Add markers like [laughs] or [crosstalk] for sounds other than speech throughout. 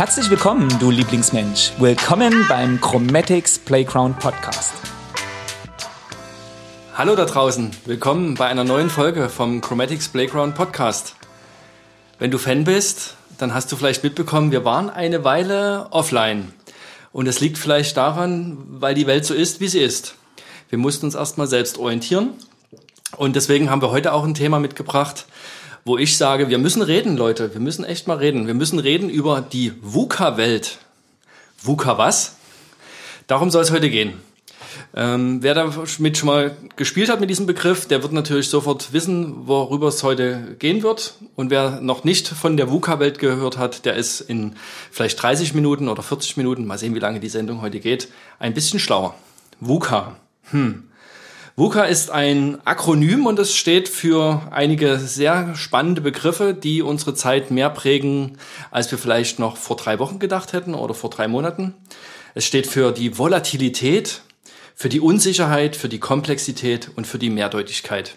Herzlich willkommen, du Lieblingsmensch. Willkommen beim Chromatics Playground Podcast. Hallo da draußen, willkommen bei einer neuen Folge vom Chromatics Playground Podcast. Wenn du Fan bist, dann hast du vielleicht mitbekommen, wir waren eine Weile offline. Und es liegt vielleicht daran, weil die Welt so ist, wie sie ist. Wir mussten uns erstmal selbst orientieren. Und deswegen haben wir heute auch ein Thema mitgebracht, wo ich sage, wir müssen reden, Leute. Wir müssen echt mal reden. Wir müssen reden über die VUCA-Welt. VUCA was? Darum soll es heute gehen. Ähm, wer damit schon mal gespielt hat mit diesem Begriff, der wird natürlich sofort wissen, worüber es heute gehen wird. Und wer noch nicht von der VUCA-Welt gehört hat, der ist in vielleicht 30 Minuten oder 40 Minuten, mal sehen, wie lange die Sendung heute geht, ein bisschen schlauer. VUCA. Hm. VUCA ist ein Akronym und es steht für einige sehr spannende Begriffe, die unsere Zeit mehr prägen, als wir vielleicht noch vor drei Wochen gedacht hätten oder vor drei Monaten. Es steht für die Volatilität, für die Unsicherheit, für die Komplexität und für die Mehrdeutigkeit.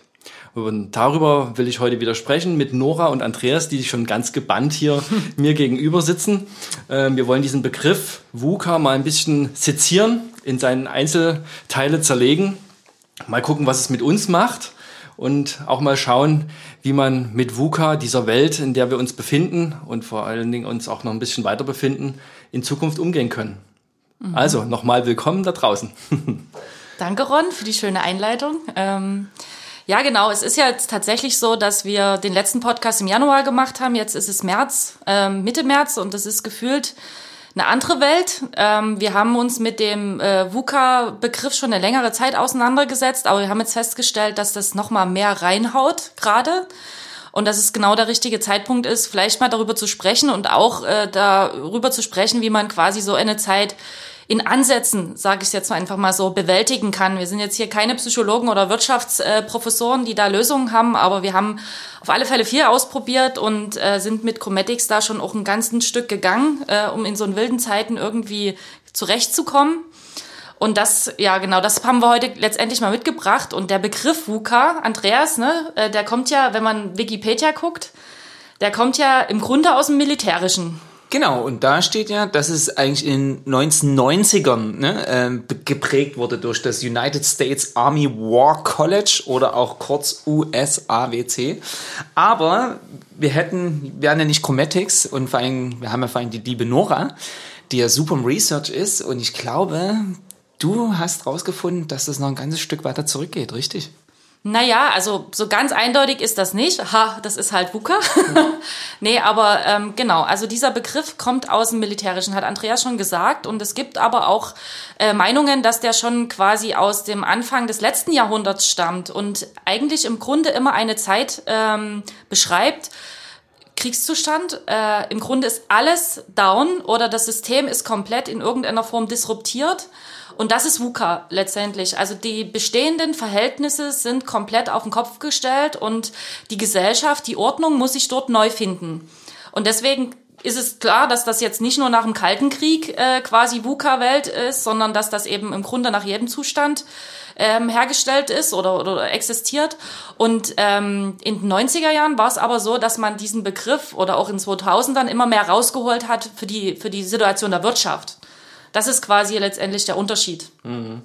Und darüber will ich heute wieder sprechen mit Nora und Andreas, die schon ganz gebannt hier [laughs] mir gegenüber sitzen. Ähm, wir wollen diesen Begriff VUCA mal ein bisschen sezieren, in seinen Einzelteile zerlegen mal gucken, was es mit uns macht und auch mal schauen, wie man mit VUCA, dieser Welt, in der wir uns befinden und vor allen Dingen uns auch noch ein bisschen weiter befinden, in Zukunft umgehen können. Mhm. Also nochmal willkommen da draußen. [laughs] Danke, Ron, für die schöne Einleitung. Ähm, ja, genau. Es ist ja jetzt tatsächlich so, dass wir den letzten Podcast im Januar gemacht haben. Jetzt ist es März, ähm, Mitte März und das ist gefühlt eine andere Welt. Ähm, wir haben uns mit dem äh, VUCA-Begriff schon eine längere Zeit auseinandergesetzt, aber wir haben jetzt festgestellt, dass das nochmal mehr reinhaut gerade und dass es genau der richtige Zeitpunkt ist, vielleicht mal darüber zu sprechen und auch äh, darüber zu sprechen, wie man quasi so eine Zeit in Ansätzen, sage ich jetzt einfach mal so, bewältigen kann. Wir sind jetzt hier keine Psychologen oder Wirtschaftsprofessoren, die da Lösungen haben, aber wir haben auf alle Fälle viel ausprobiert und äh, sind mit Chromatics da schon auch ein ganzes Stück gegangen, äh, um in so wilden Zeiten irgendwie zurechtzukommen. Und das, ja genau, das haben wir heute letztendlich mal mitgebracht. Und der Begriff VUCA, Andreas, ne, äh, der kommt ja, wenn man Wikipedia guckt, der kommt ja im Grunde aus dem Militärischen. Genau, und da steht ja, dass es eigentlich in 1990ern ne, äh, geprägt wurde durch das United States Army War College oder auch kurz USAWC. Aber wir hätten, wir wären ja nicht Chromatics und vor allem, wir haben ja vor allem die liebe Nora, die ja super im Research ist und ich glaube, du hast rausgefunden, dass das noch ein ganzes Stück weiter zurückgeht, richtig? Naja, also so ganz eindeutig ist das nicht. Ha, das ist halt WUKA. [laughs] nee, aber ähm, genau, also dieser Begriff kommt aus dem Militärischen, hat Andreas schon gesagt. Und es gibt aber auch äh, Meinungen, dass der schon quasi aus dem Anfang des letzten Jahrhunderts stammt und eigentlich im Grunde immer eine Zeit ähm, beschreibt, Kriegszustand. Äh, Im Grunde ist alles down oder das System ist komplett in irgendeiner Form disruptiert. Und das ist VUCA letztendlich. Also die bestehenden Verhältnisse sind komplett auf den Kopf gestellt und die Gesellschaft, die Ordnung muss sich dort neu finden. Und deswegen ist es klar, dass das jetzt nicht nur nach dem Kalten Krieg äh, quasi VUCA-Welt ist, sondern dass das eben im Grunde nach jedem Zustand ähm, hergestellt ist oder, oder existiert. Und ähm, in den 90er Jahren war es aber so, dass man diesen Begriff oder auch in 2000ern immer mehr rausgeholt hat für die, für die Situation der Wirtschaft. Das ist quasi letztendlich der Unterschied. Mhm.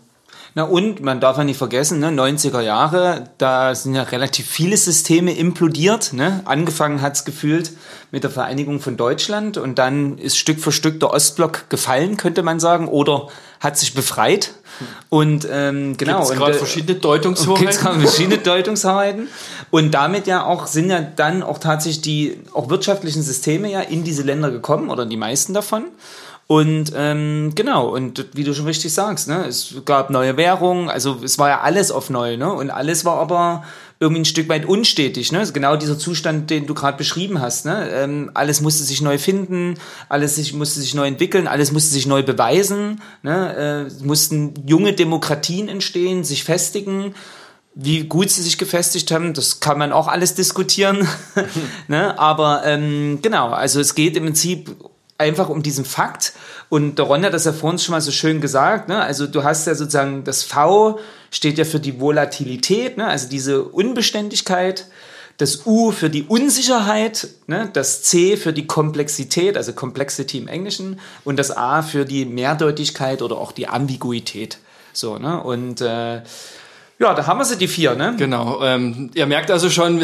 Na und man darf ja nicht vergessen, ne, 90er Jahre, da sind ja relativ viele Systeme implodiert. Ne? Angefangen hat's gefühlt mit der Vereinigung von Deutschland und dann ist Stück für Stück der Ostblock gefallen, könnte man sagen, oder hat sich befreit. Und ähm, genau. Gibt es gerade verschiedene Deutungshoheiten? Gibt gerade verschiedene Deutungshoheiten. Und damit ja auch sind ja dann auch tatsächlich die auch wirtschaftlichen Systeme ja in diese Länder gekommen oder die meisten davon. Und ähm, genau, und wie du schon richtig sagst, ne, es gab neue Währungen, also es war ja alles auf neu, ne? Und alles war aber irgendwie ein Stück weit unstetig, ne? Genau dieser Zustand, den du gerade beschrieben hast, ne? Ähm, alles musste sich neu finden, alles sich, musste sich neu entwickeln, alles musste sich neu beweisen, ne? Äh, mussten junge Demokratien entstehen, sich festigen. Wie gut sie sich gefestigt haben, das kann man auch alles diskutieren. [laughs] ne? Aber ähm, genau, also es geht im Prinzip einfach um diesen Fakt. Und der Ron hat das ja vorhin schon mal so schön gesagt. Ne? Also du hast ja sozusagen das V steht ja für die Volatilität, ne? also diese Unbeständigkeit. das U für die Unsicherheit, ne? das C für die Komplexität, also Complexity im Englischen und das A für die Mehrdeutigkeit oder auch die Ambiguität. So, ne? Und äh, ja, da haben wir sie, die vier, ne? Genau. Ähm, ihr merkt also schon,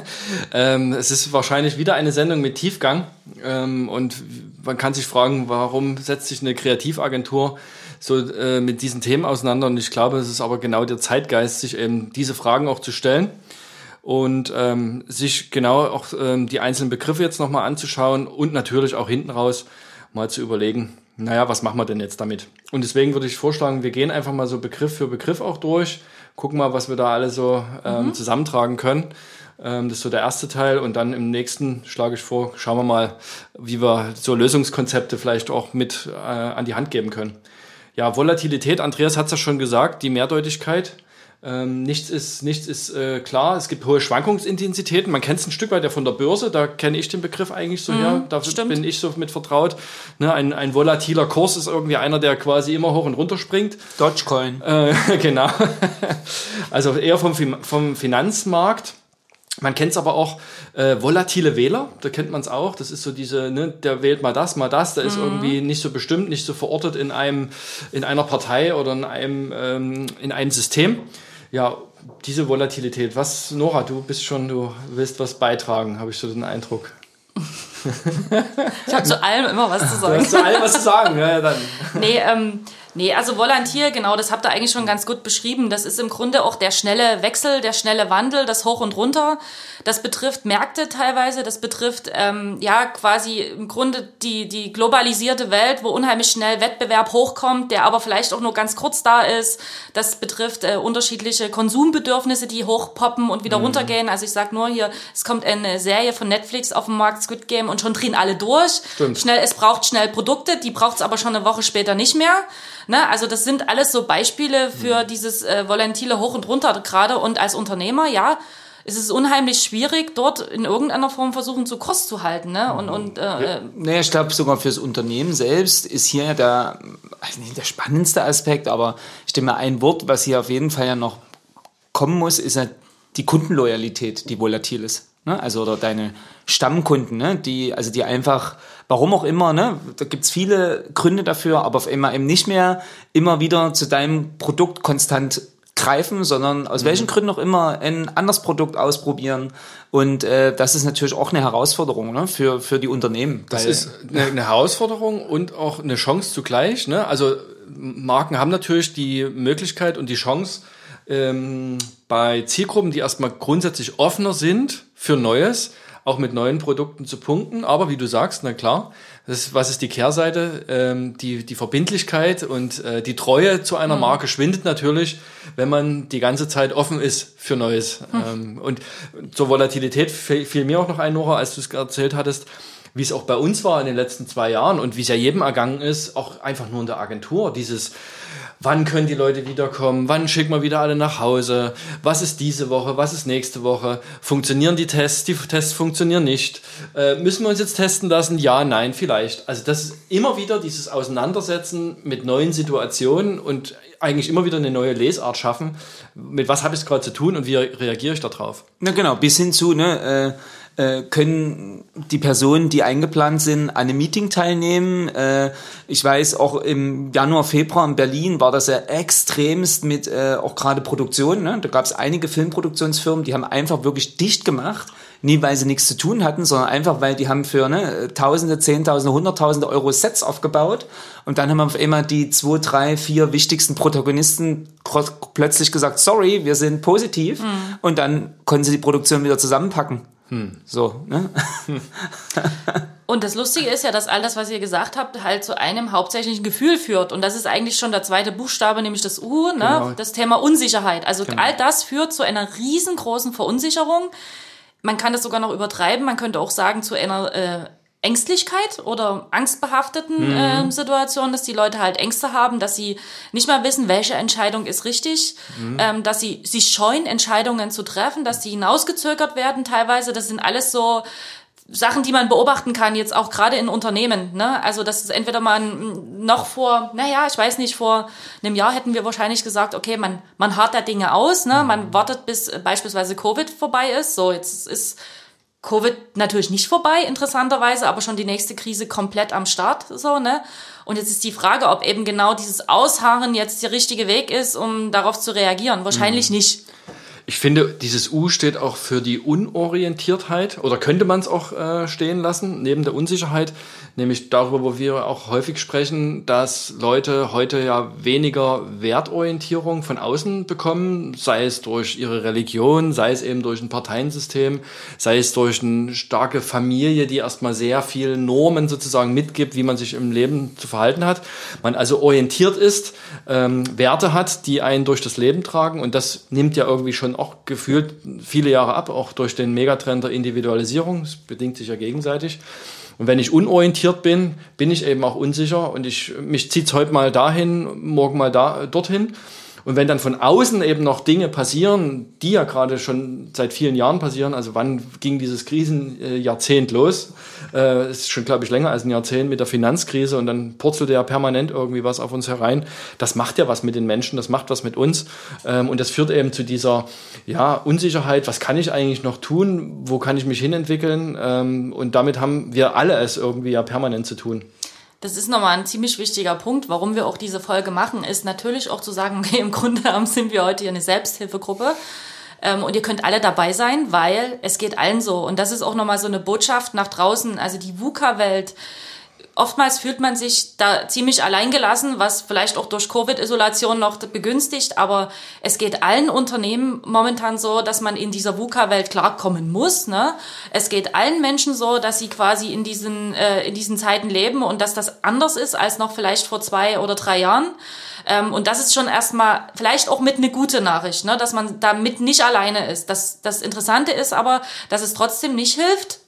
[laughs] ähm, es ist wahrscheinlich wieder eine Sendung mit Tiefgang. Ähm, und man kann sich fragen, warum setzt sich eine Kreativagentur so äh, mit diesen Themen auseinander? Und ich glaube, es ist aber genau der Zeitgeist, sich eben diese Fragen auch zu stellen und ähm, sich genau auch ähm, die einzelnen Begriffe jetzt nochmal anzuschauen und natürlich auch hinten raus mal zu überlegen, naja, was machen wir denn jetzt damit? Und deswegen würde ich vorschlagen, wir gehen einfach mal so Begriff für Begriff auch durch gucken mal, was wir da alle so ähm, mhm. zusammentragen können. Ähm, das ist so der erste Teil. Und dann im nächsten schlage ich vor, schauen wir mal, wie wir so Lösungskonzepte vielleicht auch mit äh, an die Hand geben können. Ja, Volatilität, Andreas hat es ja schon gesagt, die Mehrdeutigkeit. Ähm, nichts ist, nichts ist äh, klar. Es gibt hohe Schwankungsintensitäten. Man kennt es ein Stück weit ja von der Börse. Da kenne ich den Begriff eigentlich so mhm, her. Da stimmt. bin ich so mit vertraut. Ne, ein, ein volatiler Kurs ist irgendwie einer, der quasi immer hoch und runter springt. Dogecoin. Äh, [laughs] genau. also eher vom, vom Finanzmarkt. Man kennt es aber auch äh, volatile Wähler, da kennt man es auch. Das ist so diese, ne, der wählt mal das, mal das, der ist mhm. irgendwie nicht so bestimmt, nicht so verortet in einem, in einer Partei oder in einem, ähm, in einem System ja, diese Volatilität. Was, Nora, du bist schon, du willst was beitragen, habe ich so den Eindruck. ich habe zu allem immer was zu sagen. Du hast zu allem was zu sagen, ja, dann. Nee, ähm, Nee, also Volantier, genau, das habt ihr eigentlich schon ganz gut beschrieben. Das ist im Grunde auch der schnelle Wechsel, der schnelle Wandel, das Hoch und Runter. Das betrifft Märkte teilweise, das betrifft ähm, ja quasi im Grunde die, die globalisierte Welt, wo unheimlich schnell Wettbewerb hochkommt, der aber vielleicht auch nur ganz kurz da ist. Das betrifft äh, unterschiedliche Konsumbedürfnisse, die hochpoppen und wieder mhm. runtergehen. Also ich sag nur hier, es kommt eine Serie von Netflix auf den Markt, Squid Game, und schon drehen alle durch. Stimmt. Schnell, es braucht schnell Produkte, die braucht es aber schon eine Woche später nicht mehr. Ne? Also das sind alles so Beispiele für mhm. dieses äh, volatile Hoch und Runter gerade. Und als Unternehmer, ja, es ist unheimlich schwierig, dort in irgendeiner Form versuchen, zu Kurs zu halten. Ne? Und, und, äh. Äh, nee, ich glaube, sogar fürs Unternehmen selbst ist hier der, also nicht der spannendste Aspekt, aber ich denke mal, ein Wort, was hier auf jeden Fall ja noch kommen muss, ist ja die Kundenloyalität, die volatil ist. Ne? Also oder deine Stammkunden, ne? die, also die einfach, warum auch immer, ne? da gibt's viele Gründe dafür, aber auf einmal eben nicht mehr immer wieder zu deinem Produkt konstant greifen, sondern aus mhm. welchen Gründen auch immer ein anderes Produkt ausprobieren. Und äh, das ist natürlich auch eine Herausforderung ne? für, für die Unternehmen. Das ist eine, eine Herausforderung und auch eine Chance zugleich. Ne? Also Marken haben natürlich die Möglichkeit und die Chance, ähm, bei Zielgruppen, die erstmal grundsätzlich offener sind für Neues, auch mit neuen Produkten zu punkten. Aber wie du sagst, na klar, das, was ist die Kehrseite? Ähm, die, die Verbindlichkeit und äh, die Treue zu einer mhm. Marke schwindet natürlich, wenn man die ganze Zeit offen ist für Neues. Mhm. Ähm, und zur Volatilität fiel mir auch noch ein, Nora, als du es erzählt hattest, wie es auch bei uns war in den letzten zwei Jahren und wie es ja jedem ergangen ist, auch einfach nur in der Agentur. Dieses wann können die Leute wiederkommen, wann schicken wir wieder alle nach Hause, was ist diese Woche, was ist nächste Woche, funktionieren die Tests, die Tests funktionieren nicht, äh, müssen wir uns jetzt testen lassen, ja, nein, vielleicht. Also das ist immer wieder dieses Auseinandersetzen mit neuen Situationen und eigentlich immer wieder eine neue Lesart schaffen, mit was habe ich gerade zu tun und wie reagiere ich darauf. Na genau, bis hin zu, ne, äh äh, können die Personen, die eingeplant sind, an einem Meeting teilnehmen. Äh, ich weiß, auch im Januar, Februar in Berlin war das ja extremst mit äh, auch gerade Produktion. Ne? Da gab es einige Filmproduktionsfirmen, die haben einfach wirklich dicht gemacht. Nie, weil sie nichts zu tun hatten, sondern einfach, weil die haben für ne, Tausende, Zehntausende, Hunderttausende Euro Sets aufgebaut. Und dann haben auf einmal die zwei, drei, vier wichtigsten Protagonisten plötzlich gesagt, sorry, wir sind positiv. Mhm. Und dann konnten sie die Produktion wieder zusammenpacken. Hm. So, ne? Und das Lustige ist ja, dass all das, was ihr gesagt habt, halt zu einem hauptsächlichen Gefühl führt. Und das ist eigentlich schon der zweite Buchstabe, nämlich das U, ne? Genau. das Thema Unsicherheit. Also genau. all das führt zu einer riesengroßen Verunsicherung. Man kann das sogar noch übertreiben. Man könnte auch sagen, zu einer äh, Ängstlichkeit oder angstbehafteten mhm. äh, Situationen, dass die Leute halt Ängste haben, dass sie nicht mal wissen, welche Entscheidung ist richtig, mhm. ähm, dass sie sich scheuen, Entscheidungen zu treffen, dass sie hinausgezögert werden teilweise. Das sind alles so Sachen, die man beobachten kann, jetzt auch gerade in Unternehmen. Ne? Also das ist entweder man noch vor, naja, ich weiß nicht, vor einem Jahr hätten wir wahrscheinlich gesagt, okay, man, man hart da Dinge aus, ne? man wartet, bis beispielsweise Covid vorbei ist. So, jetzt ist Covid natürlich nicht vorbei, interessanterweise, aber schon die nächste Krise komplett am Start. So, ne? Und jetzt ist die Frage, ob eben genau dieses Ausharren jetzt der richtige Weg ist, um darauf zu reagieren. Wahrscheinlich mhm. nicht. Ich finde, dieses U steht auch für die Unorientiertheit oder könnte man es auch äh, stehen lassen, neben der Unsicherheit, nämlich darüber, wo wir auch häufig sprechen, dass Leute heute ja weniger Wertorientierung von außen bekommen, sei es durch ihre Religion, sei es eben durch ein Parteiensystem, sei es durch eine starke Familie, die erstmal sehr viel Normen sozusagen mitgibt, wie man sich im Leben zu verhalten hat. Man also orientiert ist, ähm, Werte hat, die einen durch das Leben tragen und das nimmt ja irgendwie schon auch gefühlt viele Jahre ab, auch durch den Megatrend der Individualisierung. Das bedingt sich ja gegenseitig. Und wenn ich unorientiert bin, bin ich eben auch unsicher und ich, mich zieht es heute mal dahin, morgen mal da, dorthin. Und wenn dann von außen eben noch Dinge passieren, die ja gerade schon seit vielen Jahren passieren, also wann ging dieses Krisenjahrzehnt los? Äh, ist schon, glaube ich, länger als ein Jahrzehnt mit der Finanzkrise und dann purzelte ja permanent irgendwie was auf uns herein. Das macht ja was mit den Menschen, das macht was mit uns. Ähm, und das führt eben zu dieser ja, Unsicherheit, was kann ich eigentlich noch tun, wo kann ich mich hinentwickeln? Ähm, und damit haben wir alle es irgendwie ja permanent zu tun. Das ist nochmal ein ziemlich wichtiger Punkt, warum wir auch diese Folge machen, ist natürlich auch zu sagen, [laughs] okay, im Grunde sind wir heute hier eine Selbsthilfegruppe. Ähm, und ihr könnt alle dabei sein, weil es geht allen so. Und das ist auch nochmal so eine Botschaft nach draußen. Also die VUCA-Welt, oftmals fühlt man sich da ziemlich alleingelassen, was vielleicht auch durch Covid-Isolation noch begünstigt, aber es geht allen Unternehmen momentan so, dass man in dieser VUCA-Welt klarkommen muss. Ne? Es geht allen Menschen so, dass sie quasi in diesen, äh, in diesen Zeiten leben und dass das anders ist als noch vielleicht vor zwei oder drei Jahren. Ähm, und das ist schon erstmal vielleicht auch mit eine gute Nachricht, ne? dass man damit nicht alleine ist. Das, das Interessante ist aber, dass es trotzdem nicht hilft,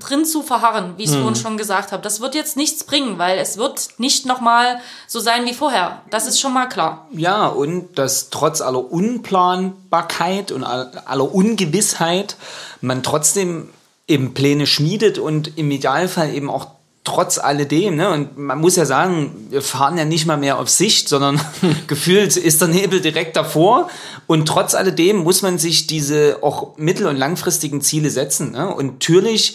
drin zu verharren, wie ich es hm. vorhin schon gesagt habe. Das wird jetzt nichts bringen, weil es wird nicht nochmal so sein wie vorher. Das ist schon mal klar. Ja, und dass trotz aller Unplanbarkeit und aller Ungewissheit man trotzdem eben Pläne schmiedet und im Idealfall eben auch trotz alledem, ne, und man muss ja sagen, wir fahren ja nicht mal mehr auf Sicht, sondern [laughs] gefühlt ist der Nebel direkt davor. Und trotz alledem muss man sich diese auch mittel- und langfristigen Ziele setzen. Ne? Und natürlich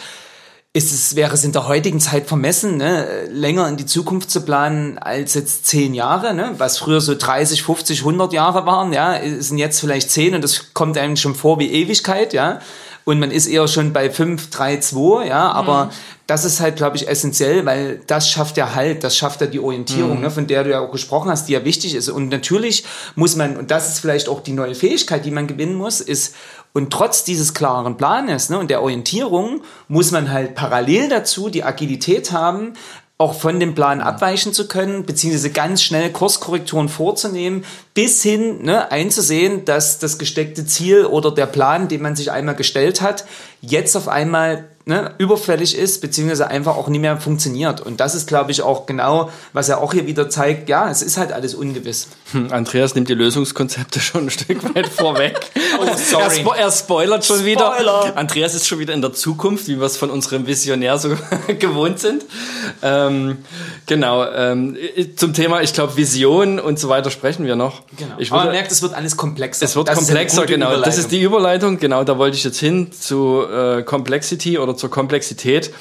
ist es, wäre es in der heutigen Zeit vermessen, ne, länger in die Zukunft zu planen als jetzt zehn Jahre, ne, was früher so 30, 50, 100 Jahre waren, ja, sind jetzt vielleicht zehn und das kommt einem schon vor wie Ewigkeit, ja und man ist eher schon bei 5, 3, 2, ja, aber mhm. das ist halt, glaube ich, essentiell, weil das schafft ja Halt, das schafft ja die Orientierung, mhm. ne, von der du ja auch gesprochen hast, die ja wichtig ist. Und natürlich muss man, und das ist vielleicht auch die neue Fähigkeit, die man gewinnen muss, ist, und trotz dieses klaren Planes ne, und der Orientierung muss man halt parallel dazu die Agilität haben, auch von dem Plan abweichen zu können, beziehungsweise ganz schnell Kurskorrekturen vorzunehmen, bis hin ne, einzusehen, dass das gesteckte Ziel oder der Plan, den man sich einmal gestellt hat, jetzt auf einmal ne, überfällig ist, beziehungsweise einfach auch nicht mehr funktioniert. Und das ist, glaube ich, auch genau, was er auch hier wieder zeigt, ja, es ist halt alles ungewiss. Hm, Andreas nimmt die Lösungskonzepte [laughs] schon ein Stück weit vorweg. oh, sorry. Er, spo er spoilert schon Spoiler. wieder. Andreas ist schon wieder in der Zukunft, wie wir es von unserem Visionär so [laughs] gewohnt sind. Ähm, genau, ähm, zum Thema, ich glaube, Vision und so weiter sprechen wir noch. Genau. Ich würde, Aber man merkt, es wird alles komplexer. Es wird das komplexer, genau. Das ist die Überleitung, genau, da wollte ich jetzt hin zu äh, Complexity oder zur Komplexität.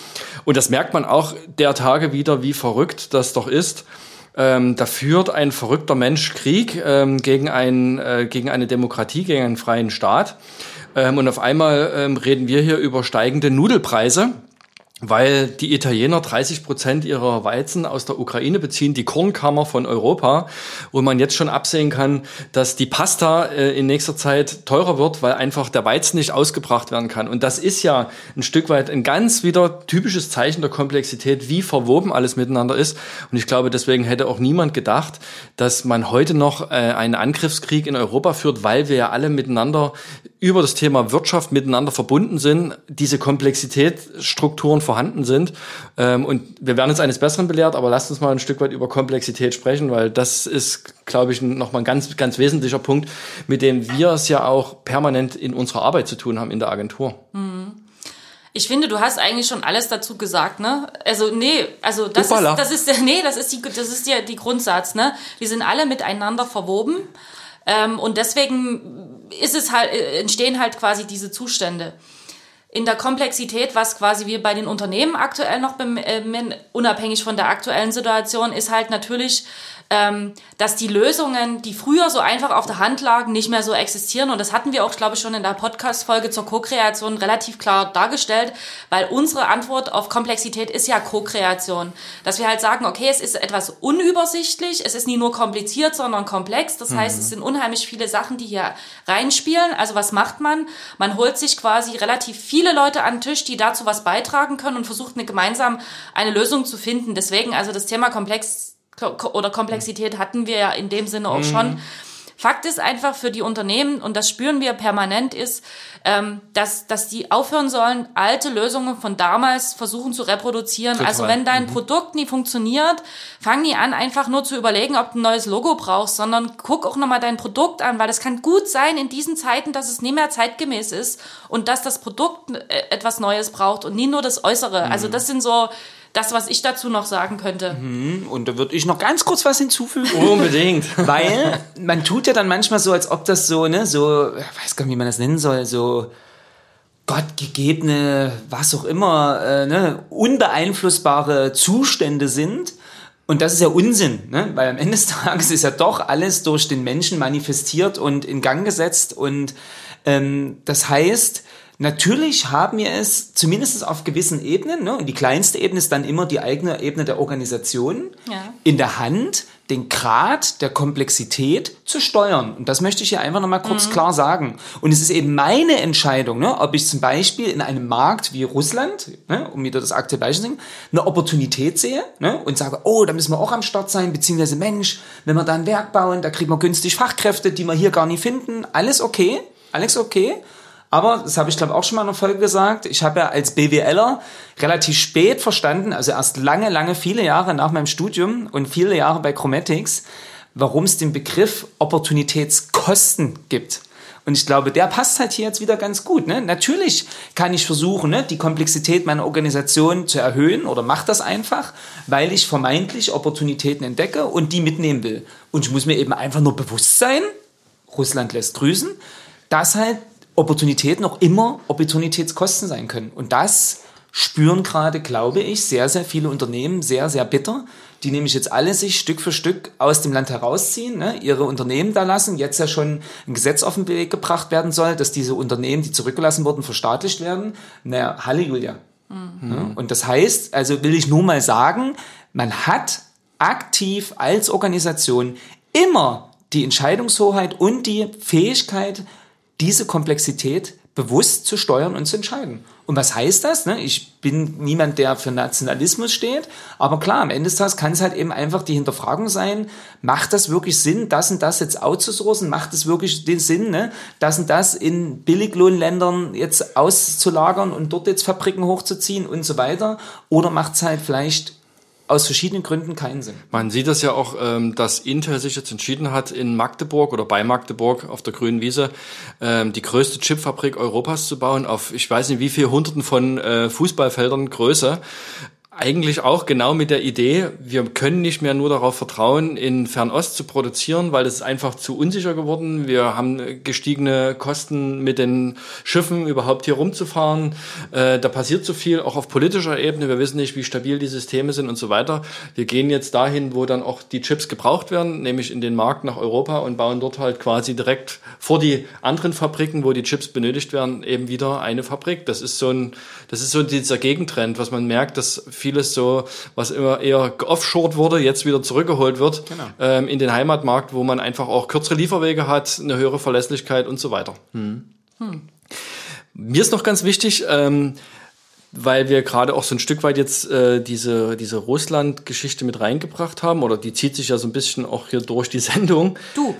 Und das merkt man auch der Tage wieder, wie verrückt das doch ist. Ähm, da führt ein verrückter Mensch Krieg ähm, gegen, ein, äh, gegen eine Demokratie, gegen einen freien Staat. Ähm, und auf einmal ähm, reden wir hier über steigende Nudelpreise weil die Italiener 30 Prozent ihrer Weizen aus der Ukraine beziehen, die Kornkammer von Europa, wo man jetzt schon absehen kann, dass die Pasta äh, in nächster Zeit teurer wird, weil einfach der Weizen nicht ausgebracht werden kann. Und das ist ja ein Stück weit ein ganz wieder typisches Zeichen der Komplexität, wie verwoben alles miteinander ist. Und ich glaube, deswegen hätte auch niemand gedacht, dass man heute noch äh, einen Angriffskrieg in Europa führt, weil wir ja alle miteinander über das Thema Wirtschaft miteinander verbunden sind, diese Komplexitätsstrukturen vorhanden sind. Ähm, und wir werden uns eines Besseren belehrt, aber lasst uns mal ein Stück weit über Komplexität sprechen, weil das ist, glaube ich, nochmal ein ganz, ganz wesentlicher Punkt, mit dem wir es ja auch permanent in unserer Arbeit zu tun haben in der Agentur. Mhm Ich finde, du hast eigentlich schon alles dazu gesagt, ne? Also nee, also das Hoppala. ist das ist nee, das ist die das ist ja die Grundsatz, ne? Die sind alle miteinander verwoben ähm, und deswegen ist es halt äh, entstehen halt quasi diese Zustände. In der Komplexität, was quasi wir bei den Unternehmen aktuell noch bem- ähm, unabhängig von der aktuellen Situation ist halt natürlich ähm, dass die Lösungen, die früher so einfach auf der Hand lagen, nicht mehr so existieren. Und das hatten wir auch, glaube ich, schon in der Podcast-Folge zur Co-Kreation relativ klar dargestellt, weil unsere Antwort auf Komplexität ist ja Co-Kreation. Dass wir halt sagen, okay, es ist etwas unübersichtlich, es ist nie nur kompliziert, sondern komplex. Das heißt, es sind unheimlich viele Sachen, die hier reinspielen. Also was macht man? Man holt sich quasi relativ viele Leute an den Tisch, die dazu was beitragen können und versucht eine gemeinsam eine Lösung zu finden. Deswegen, also das Thema Komplex oder Komplexität hatten wir ja in dem Sinne auch schon. Fakt ist einfach für die Unternehmen, und das spüren wir permanent, ist, ähm, dass, dass die aufhören sollen, alte Lösungen von damals versuchen zu reproduzieren. Total. Also wenn dein Produkt nie funktioniert, fang nie an, einfach nur zu überlegen, ob du ein neues Logo brauchst, sondern guck auch nochmal dein Produkt an, weil es kann gut sein in diesen Zeiten, dass es nie mehr zeitgemäß ist und dass das Produkt äh, etwas Neues braucht und nie nur das Äußere. Also das sind so das, was ich dazu noch sagen könnte. Und da würde ich noch ganz kurz was hinzufügen. [laughs] Unbedingt. [laughs] Weil man tut ja dann manchmal so, als ob das so, ne, so, ich weiß gar nicht, wie man das nennen soll, so gottgegebene, was auch immer, äh, ne, unbeeinflussbare Zustände sind. Und das ist ja Unsinn, ne? weil am Ende des Tages ist ja doch alles durch den Menschen manifestiert und in Gang gesetzt. Und ähm, das heißt, natürlich haben wir es zumindest auf gewissen Ebenen, ne? und die kleinste Ebene ist dann immer die eigene Ebene der Organisation, Ja. in der Hand, den Grad der Komplexität zu steuern. Und das möchte ich hier einfach nochmal kurz klar sagen. Und es ist eben meine Entscheidung, ne, ob ich zum Beispiel in einem Markt wie Russland, ne, um wieder das aktuelle Beispiel zu nehmen, eine Opportunität sehe ne, und sage, oh, da müssen wir auch am Start sein, beziehungsweise Mensch, wenn wir da ein Werk bauen, da kriegen wir günstig Fachkräfte, die wir hier gar nicht finden. Alles okay, alles okay. Aber, das habe ich glaube auch schon mal in einer Folge gesagt, ich habe ja als BWLer relativ spät verstanden, also erst lange, lange, viele Jahre nach meinem Studium und viele Jahre bei Chromatics, warum es den Begriff Opportunitätskosten gibt. Und ich glaube, der passt halt hier jetzt wieder ganz gut. Ne? Natürlich kann ich versuchen, ne, die Komplexität meiner Organisation zu erhöhen oder mache das einfach, weil ich vermeintlich Opportunitäten entdecke und die mitnehmen will. Und ich muss mir eben einfach nur bewusst sein, Russland lässt grüßen, dass halt Opportunitäten auch immer Opportunitätskosten sein können. Und das spüren gerade, glaube ich, sehr, sehr viele Unternehmen sehr, sehr bitter, die nämlich jetzt alle sich Stück für Stück aus dem Land herausziehen, ne, ihre Unternehmen da lassen, jetzt ja schon ein Gesetz auf den Weg gebracht werden soll, dass diese Unternehmen, die zurückgelassen wurden, verstaatlicht werden. Naja, Halleluja. Ja, und das heißt, also will ich nur mal sagen, man hat aktiv als Organisation immer die Entscheidungshoheit und die Fähigkeit, diese Komplexität bewusst zu steuern und zu entscheiden. Und was heißt das? Ne? Ich bin niemand, der für Nationalismus steht, aber klar, am Ende des Tages kann es halt eben einfach die Hinterfragung sein, macht das wirklich Sinn, das und das jetzt outzusourcen? Macht es wirklich den Sinn, ne? das und das in Billiglohnländern jetzt auszulagern und dort jetzt Fabriken hochzuziehen und so weiter? Oder macht es halt vielleicht aus verschiedenen Gründen keinen Sinn? Man sieht das ja auch, ähm, dass Intel sich jetzt entschieden hat, in Magdeburg oder bei Magdeburg auf der grünen Wiese ähm, die größte Chipfabrik Europas zu bauen, auf ich weiß nicht wie viel Hunderten von äh, Fußballfeldern Größe. Eigentlich auch genau mit der Idee, wir können nicht mehr nur darauf vertrauen, in Fernost zu produzieren, weil ist einfach zu unsicher geworden. Wir haben gestiegene Kosten mit den Schiffen überhaupt hier rumzufahren. Äh, da passiert zu viel, auch auf politischer Ebene. Wir wissen nicht, wie stabil die Systeme sind und so weiter. Wir gehen jetzt dahin, wo dann auch die Chips gebraucht werden, nämlich in den Markt nach Europa und bauen dort halt quasi direkt vor die anderen Fabriken, wo die Chips benötigt werden, eben wieder eine Fabrik. Das ist so ein, das ist so dieser Gegentrend, was man merkt, dass vieles so, was immer eher geoffshored wurde, jetzt wieder zurückgeholt wird Genau. ähm, in den Heimatmarkt, wo man einfach auch kürzere Lieferwege hat, eine höhere Verlässlichkeit und so weiter. Mir ist noch ganz wichtig, ähm, weil wir gerade auch so ein Stück weit jetzt äh, diese, diese Russland-Geschichte mit reingebracht haben, oder die zieht sich ja so ein bisschen auch hier durch die [laughs] Sendung. Du.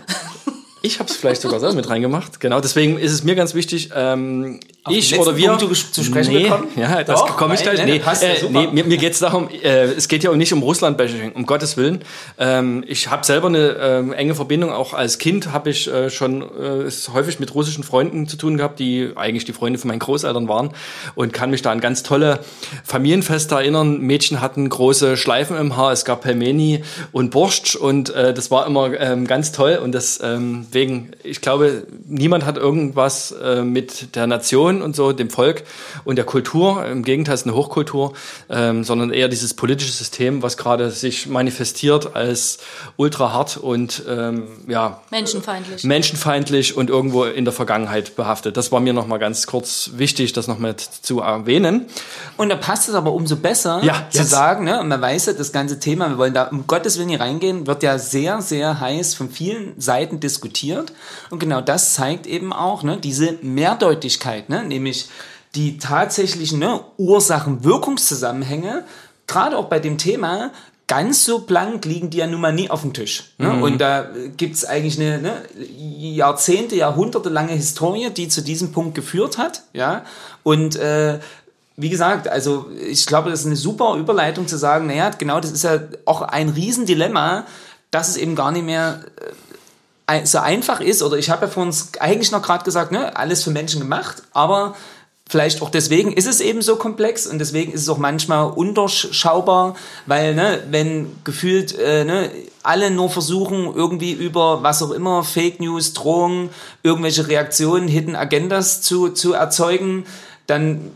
Ich habe es vielleicht sogar selber mit reingemacht. Genau, deswegen ist es mir ganz wichtig, ähm, ich oder wir? Punkt zu, sprechen nee, bekommen? Ja, das Doch, komme ich gleich. ne, Nee, ja äh, nee mir, mir geht es darum, äh, es geht ja auch nicht um Russland-Bashing, um Gottes Willen. Ähm, ich habe selber eine ähm, enge Verbindung, auch als Kind habe ich äh, schon äh, häufig mit russischen Freunden zu tun gehabt, die eigentlich die Freunde von meinen Großeltern waren. Und kann mich da an ganz tolle Familienfeste erinnern. Mädchen hatten große Schleifen im Haar, es gab Pelmeni und Borscht. Und äh, das war immer ähm, ganz toll. Und deswegen, ich glaube, niemand hat irgendwas äh, mit der Nation und so, dem Volk und der Kultur, im Gegenteil es ist eine Hochkultur, ähm, sondern eher dieses politische System, was gerade sich manifestiert als ultra hart und ähm, ja, Menschenfeindlich. menschenfeindlich und irgendwo in der Vergangenheit behaftet. Das war mir nochmal ganz kurz wichtig, das nochmal zu erwähnen. Und da passt es aber umso besser Ja, zu jetzt. sagen, ne? und man weiß ja, das ganze Thema, wir wollen da um Gottes Willen hier reingehen, wird ja sehr, sehr heiß von vielen Seiten diskutiert. Und genau das zeigt eben auch ne, diese Mehrdeutigkeit, ne? Nämlich die tatsächlichen ne, Ursachen-Wirkungszusammenhänge, gerade auch bei dem Thema, ganz so blank liegen die ja nun mal nie auf dem Tisch. Ne? Und da äh, gibt's eigentlich eine ne, Jahrzehnte, Jahrhunderte lange Historie, die zu diesem Punkt geführt hat. Ja? Und äh, wie gesagt, also ich glaube, das ist eine super Überleitung zu sagen, naja, genau, das ist ja auch ein Riesendilemma, dass es eben gar nicht mehr äh, so einfach ist, oder ich habe ja vorhin eigentlich noch gerade gesagt, ne, alles für Menschen gemacht, aber vielleicht auch deswegen ist es eben so komplex und deswegen ist es auch manchmal unterschaubar, weil, ne, wenn gefühlt, äh, ne, alle nur versuchen, irgendwie über was auch immer, Fake News, Drohungen, irgendwelche Reaktionen, Hidden Agendas zu, zu erzeugen, dann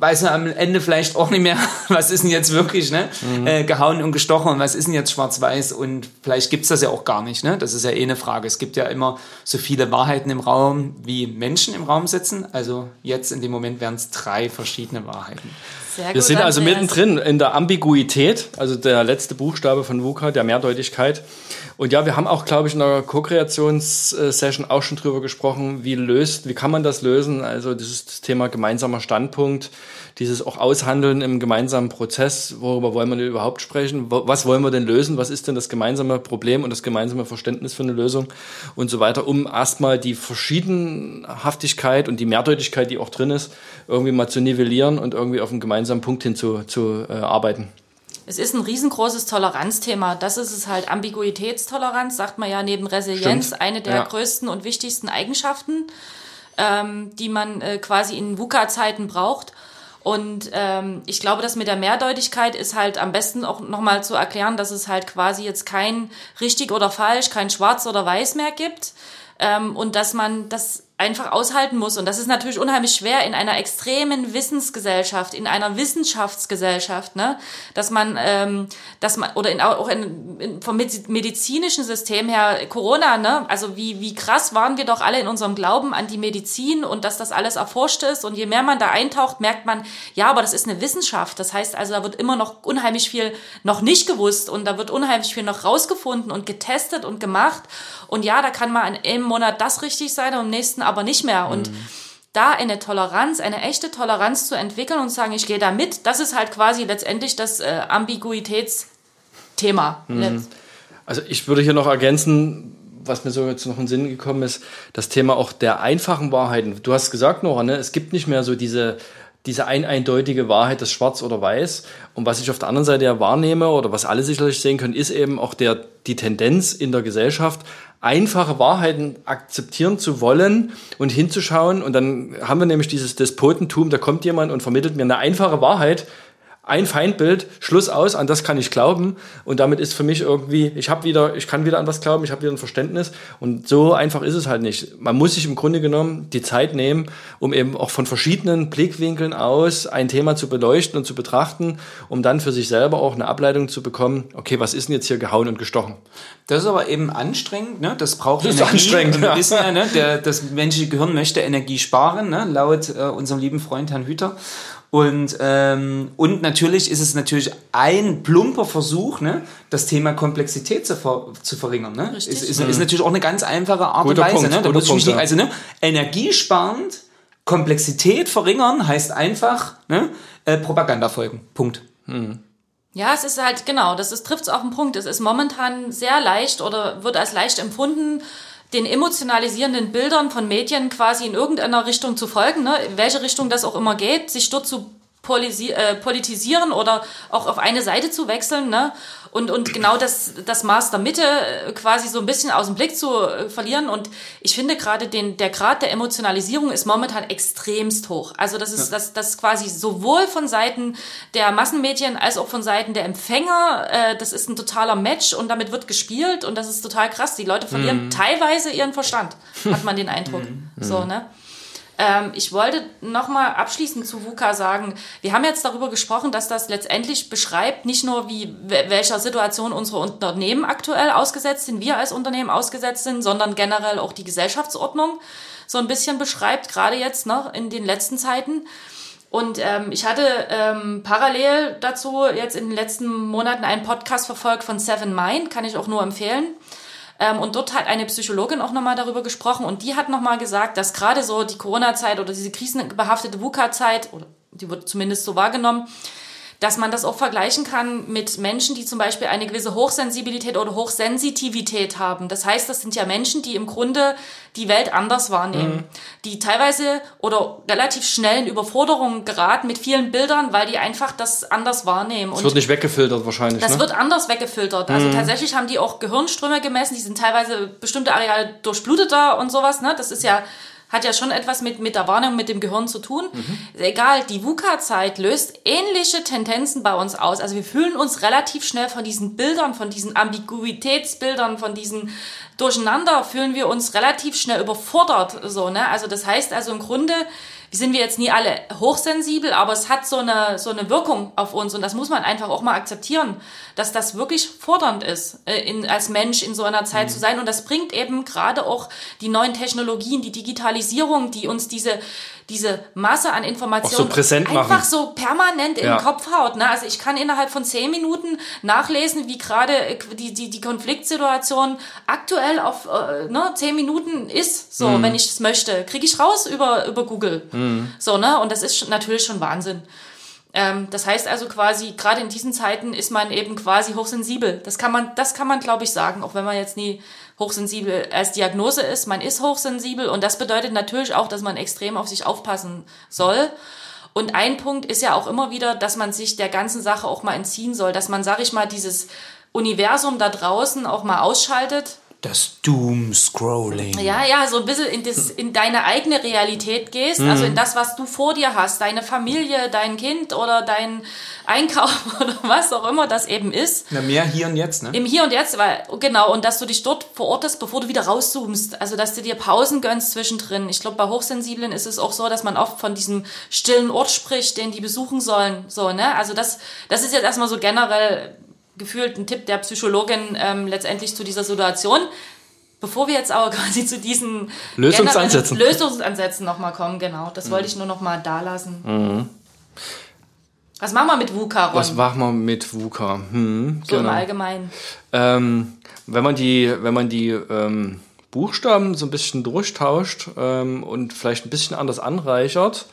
weiß man am Ende vielleicht auch nicht mehr, [laughs] was ist denn jetzt wirklich ne, äh, gehauen und gestochen und was ist denn jetzt schwarz-weiß und vielleicht gibt's das ja auch gar nicht. Ne? Das ist ja eh eine Frage. Es gibt ja immer so viele Wahrheiten im Raum, wie Menschen im Raum sitzen. Also jetzt in dem Moment wären es drei verschiedene Wahrheiten. Sehr Wir sind also mittendrin in der Ambiguität, also der letzte Buchstabe von VUCA, der Mehrdeutigkeit. Und ja, wir haben auch, glaube ich, in der Co-Kreations-Session auch schon drüber gesprochen, wie löst, wie kann man das lösen? Also dieses Thema gemeinsamer Standpunkt, dieses auch Aushandeln im gemeinsamen Prozess, worüber wollen wir denn überhaupt sprechen? Was wollen wir denn lösen? Was ist denn das gemeinsame Problem und das gemeinsame Verständnis für eine Lösung und so weiter, um erstmal die Verschiedenhaftigkeit und die Mehrdeutigkeit, die auch drin ist, irgendwie mal zu nivellieren und irgendwie auf einen gemeinsamen Punkt hin zu, zu äh, arbeiten. Es ist ein riesengroßes Toleranzthema. Das ist es halt. Ambiguitätstoleranz, sagt man ja neben Resilienz, Stimmt. eine der Ja. größten und wichtigsten Eigenschaften, ähm, die man äh, quasi in VUCA-Zeiten braucht. Und ähm, ich glaube, das mit der Mehrdeutigkeit ist halt am besten auch nochmal zu erklären, dass es halt quasi jetzt kein richtig oder falsch, kein schwarz oder weiß mehr gibt. Ähm, und dass man das einfach aushalten muss. Und das ist natürlich unheimlich schwer in einer extremen Wissensgesellschaft, in einer Wissenschaftsgesellschaft, ne? dass man, ähm, dass man oder in, auch in, in, vom Mediz- medizinischen System her Corona, ne? also wie wie krass waren wir doch alle in unserem Glauben an die Medizin und dass das alles erforscht ist. Und je mehr man da eintaucht, merkt man, ja, aber das ist eine Wissenschaft. Das heißt also, da wird immer noch unheimlich viel noch nicht gewusst und da wird unheimlich viel noch rausgefunden und getestet und gemacht. Und ja, da kann mal in einem Monat das richtig sein und im nächsten aber nicht mehr. Und da eine Toleranz, eine echte Toleranz zu entwickeln und zu sagen, ich gehe da mit, das ist halt quasi letztendlich das äh, Ambiguitätsthema. Letz- Also ich würde hier noch ergänzen, was mir so jetzt noch in den Sinn gekommen ist, das Thema auch der einfachen Wahrheiten. Du hast gesagt, Nora, ne, es gibt nicht mehr so diese, diese ein eindeutige Wahrheit, das Schwarz oder Weiß. Und was ich auf der anderen Seite ja wahrnehme oder was alle sicherlich sehen können, ist eben auch der, die Tendenz in der Gesellschaft, einfache Wahrheiten akzeptieren zu wollen und hinzuschauen. Und dann haben wir nämlich dieses Despotentum, da kommt jemand und vermittelt mir eine einfache Wahrheit, ein Feindbild, Schluss aus, an das kann ich glauben und damit ist für mich irgendwie, ich habe wieder, ich kann wieder an was glauben, ich habe wieder ein Verständnis und so einfach ist es halt nicht. Man muss sich im Grunde genommen die Zeit nehmen, um eben auch von verschiedenen Blickwinkeln aus ein Thema zu beleuchten und zu betrachten, um dann für sich selber auch eine Ableitung zu bekommen, okay, was ist denn jetzt hier gehauen und gestochen? Das ist aber eben anstrengend, ne? Das braucht Das ist Energie. anstrengend, Und wir ja. wissen ja, ne? Der, das menschliche Gehirn möchte Energie sparen, ne? Laut äh, unserem lieben Freund Herrn Hüter. Und, ähm, und natürlich ist es natürlich ein plumper Versuch, ne, das Thema Komplexität zu, ver zu verringern. Ne? Richtig. Ist, ist, ist natürlich auch eine ganz einfache Art Guter und Weise. Punkt, ne? Da guter muss ich mich Punkt, nicht, ja. also ne, energiesparend, Komplexität verringern heißt einfach ne, äh, Propaganda folgen. Punkt. Ja, es ist halt, genau, das ist, trifft es auf den Punkt. Es ist momentan sehr leicht oder wird als leicht empfunden, den emotionalisierenden Bildern von Medien quasi in irgendeiner Richtung zu folgen, ne? in welche Richtung das auch immer geht, sich dort zu äh, politisieren oder auch auf eine Seite zu wechseln. Ne? und, und genau das, das Maß der Mitte äh, quasi so ein bisschen aus dem Blick zu äh, verlieren. Und ich finde gerade den, der Grad der Emotionalisierung ist momentan extremst hoch. Also das ist, ja. das, das quasi sowohl von Seiten der Massenmedien als auch von Seiten der Empfänger, äh, das ist ein totaler Match und damit wird gespielt und das ist total krass. Die Leute verlieren mhm. teilweise ihren Verstand, hat man den Eindruck. Mhm. So, ne? Ähm, ich wollte nochmal abschließend zu VUCA sagen, wir haben jetzt darüber gesprochen, dass das letztendlich beschreibt, nicht nur wie welcher Situation unsere Unternehmen aktuell ausgesetzt sind, wir als Unternehmen ausgesetzt sind, sondern generell auch die Gesellschaftsordnung so ein bisschen beschreibt, gerade jetzt noch in den letzten Zeiten. Und ähm, ich hatte ähm, parallel dazu jetzt in den letzten Monaten einen Podcast verfolgt von Seven Mind, kann ich auch nur empfehlen. Ähm, und dort hat eine Psychologin auch nochmal darüber gesprochen und die hat nochmal gesagt, dass gerade so die Corona-Zeit oder diese krisenbehaftete VUCA-Zeit, oder die wird zumindest so wahrgenommen, dass man das auch vergleichen kann mit Menschen, die zum Beispiel eine gewisse Hochsensibilität oder Hochsensitivität haben. Das heißt, das sind ja Menschen, die im Grunde die Welt anders wahrnehmen, mhm. die teilweise oder relativ schnell in Überforderung geraten mit vielen Bildern, weil die einfach das anders wahrnehmen. Das wird nicht weggefiltert wahrscheinlich. Das ne? wird anders weggefiltert. Also mhm. tatsächlich haben die auch Gehirnströme gemessen, die sind teilweise bestimmte Areale durchbluteter und sowas. Ne? Das ist ja hat ja schon etwas mit, mit der Wahrnehmung, mit dem Gehirn zu tun. Mhm. Egal, die VUCA-Zeit löst ähnliche Tendenzen bei uns aus. Also wir fühlen uns relativ schnell von diesen Bildern, von diesen Ambiguitätsbildern, von diesen Durcheinander, fühlen wir uns relativ schnell überfordert. So, ne? Also das heißt also im Grunde, sind wir jetzt nie alle hochsensibel, aber es hat so eine, so eine Wirkung auf uns und das muss man einfach auch mal akzeptieren, dass das wirklich fordernd ist, äh, in, als Mensch in so einer Zeit mhm. zu sein und das bringt eben gerade auch die neuen Technologien, die Digitalisierung, die uns diese diese Masse an Informationen so einfach machen. so permanent ja. in den Kopf haut. Ne? Also ich kann innerhalb von zehn Minuten nachlesen, wie gerade äh, die, die, die Konfliktsituation aktuell auf äh, ne, zehn Minuten ist, so, mhm. wenn ich es möchte. Kriege ich raus über, über Google. Mhm. So, ne? Und das ist natürlich schon Wahnsinn. Ähm, das heißt also quasi, gerade in diesen Zeiten ist man eben quasi hochsensibel. Das kann man, das kann man, glaube ich, sagen, auch wenn man jetzt nie hochsensibel als Diagnose ist. Man ist hochsensibel und das bedeutet natürlich auch, dass man extrem auf sich aufpassen soll. Und ein Punkt ist ja auch immer wieder, dass man sich der ganzen Sache auch mal entziehen soll, dass man, sag ich mal, dieses Universum da draußen auch mal ausschaltet das Doom-Scrolling. Ja, ja, so ein bisschen in, das, in deine eigene Realität gehst, mhm. also in das, was du vor dir hast, deine Familie, dein Kind oder dein Einkauf [laughs] oder was auch immer das eben ist. Na, mehr hier und jetzt, ne? Im Hier und Jetzt, weil, genau, und dass du dich dort verortest, bevor du wieder rauszoomst. Also, dass du dir Pausen gönnst zwischendrin. Ich glaube, bei Hochsensiblen ist es auch so, dass man oft von diesem stillen Ort spricht, den die besuchen sollen. So, ne? Also, das, das ist jetzt erstmal so generell gefühlt ein Tipp der Psychologin ähm, letztendlich zu dieser Situation. Bevor wir jetzt aber [laughs] quasi zu diesen Lösungsansätzen, Lösungsansätzen nochmal kommen, genau, das mhm. wollte ich nur nochmal da lassen. Mhm. Was machen wir mit VUCA, Ron? Was machen wir mit VUCA? Hm, so genau. im Allgemeinen. Ähm, wenn man die, wenn man die ähm, Buchstaben so ein bisschen durchtauscht ähm, und vielleicht ein bisschen anders anreichert,